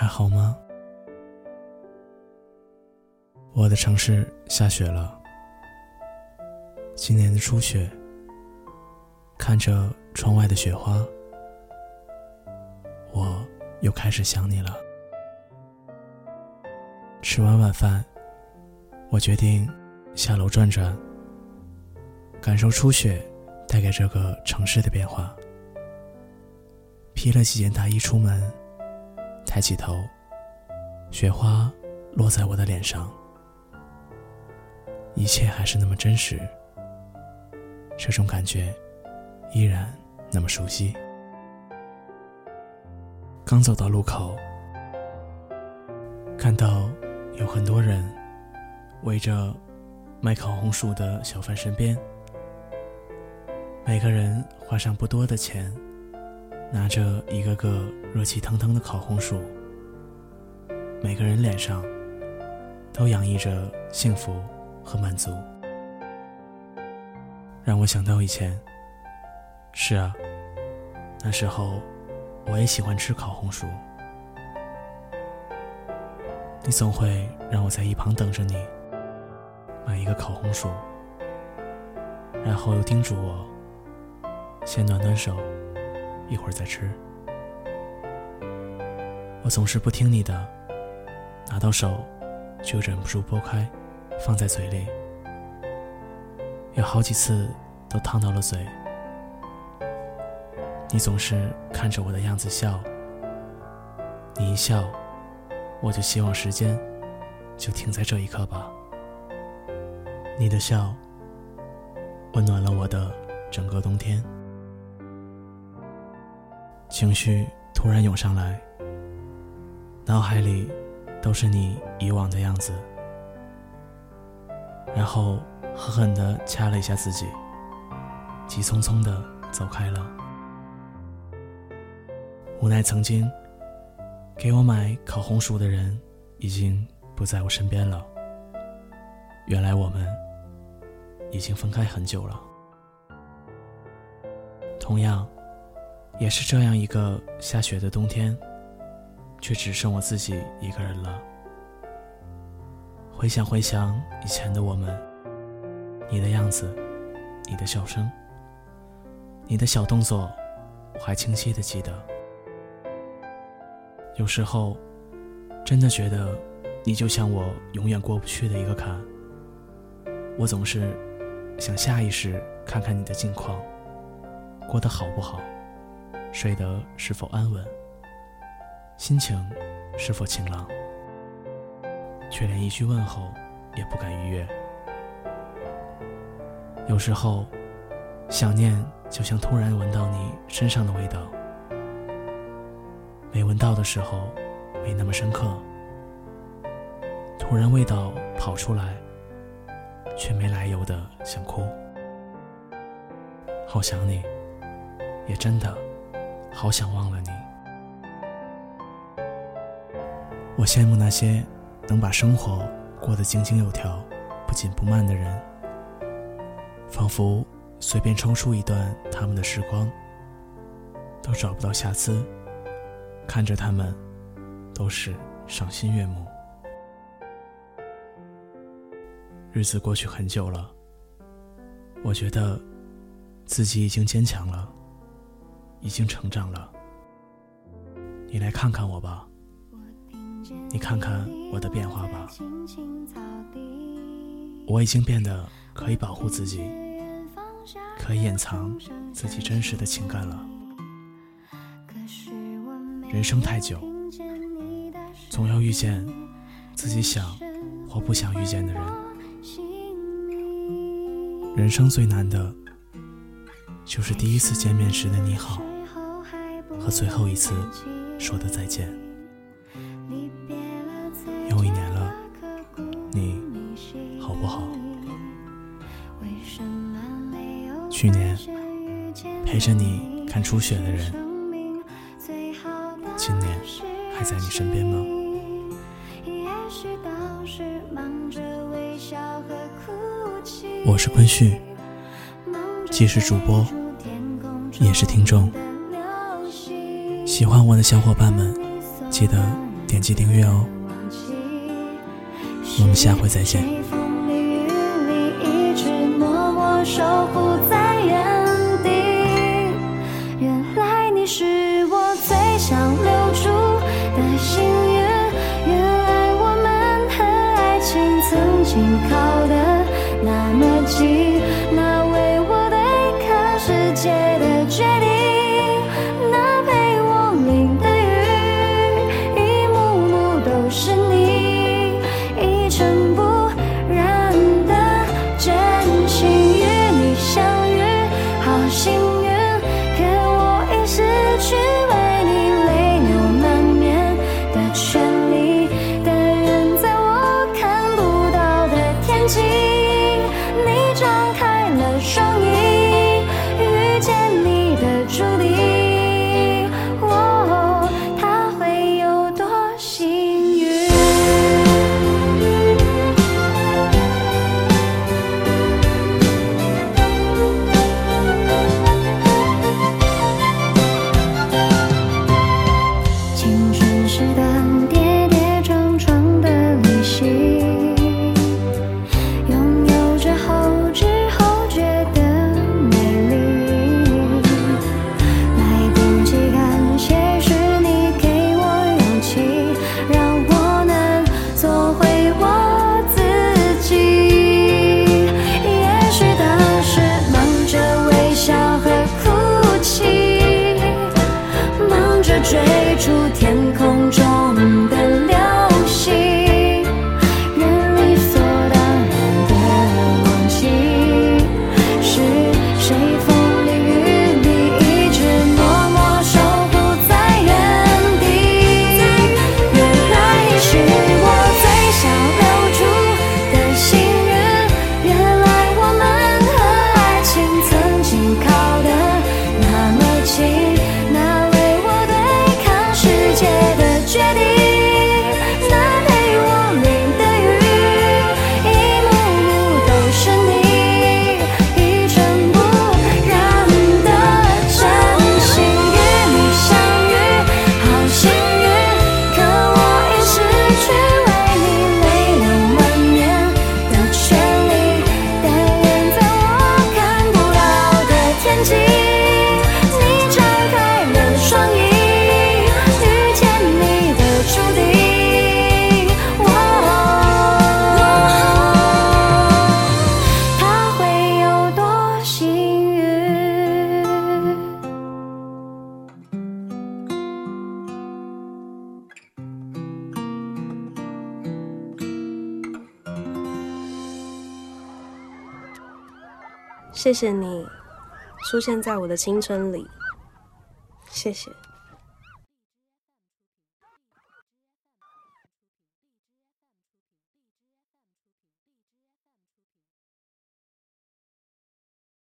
还好吗？我的城市下雪了。今年的初雪，看着窗外的雪花，我又开始想你了。吃完晚饭，我决定下楼转转，感受初雪带给这个城市的变化。披了几件大衣出门，抬起头，雪花落在我的脸上，一切还是那么真实，这种感觉依然那么熟悉。刚走到路口，看到有很多人围着卖烤红薯的小贩身边，每个人花上不多的钱。拿着一个个热气腾腾的烤红薯，每个人脸上都洋溢着幸福和满足，让我想到以前。是啊，那时候我也喜欢吃烤红薯，你总会让我在一旁等着你，买一个烤红薯，然后又叮嘱我先暖暖手。一会儿再吃。我总是不听你的，拿到手就忍不住剥开，放在嘴里，有好几次都烫到了嘴。你总是看着我的样子笑，你一笑，我就希望时间就停在这一刻吧。你的笑温暖了我的整个冬天。情绪突然涌上来，脑海里都是你以往的样子，然后狠狠地掐了一下自己，急匆匆地走开了。无奈曾经给我买烤红薯的人已经不在我身边了，原来我们已经分开很久了。同样。也是这样一个下雪的冬天，却只剩我自己一个人了。回想回想以前的我们，你的样子，你的笑声，你的小动作，我还清晰的记得。有时候，真的觉得你就像我永远过不去的一个坎。我总是想下意识看看你的近况，过得好不好。睡得是否安稳？心情是否晴朗？却连一句问候也不敢逾越。有时候，想念就像突然闻到你身上的味道，没闻到的时候没那么深刻，突然味道跑出来，却没来由的想哭。好想你，也真的。好想忘了你。我羡慕那些能把生活过得井井有条、不紧不慢的人，仿佛随便抽出一段他们的时光，都找不到瑕疵，看着他们都是赏心悦目。日子过去很久了，我觉得自己已经坚强了。已经成长了，你来看看我吧，你看看我的变化吧，我已经变得可以保护自己，可以掩藏自己真实的情感了。人生太久，总要遇见自己想或不想遇见的人。人生最难的，就是第一次见面时的你好。和最后一次说的再见，又一年了，你好不好？去年陪着你看初雪的人，今年还在你身边吗？我是坤旭，既是主播，也是听众，喜欢我的小伙伴们记得点击订阅哦。我们下回再见。原来你是我最想留住的幸运，原来我们和爱情曾经靠得那么近。谢谢你出现在我的青春里。谢谢。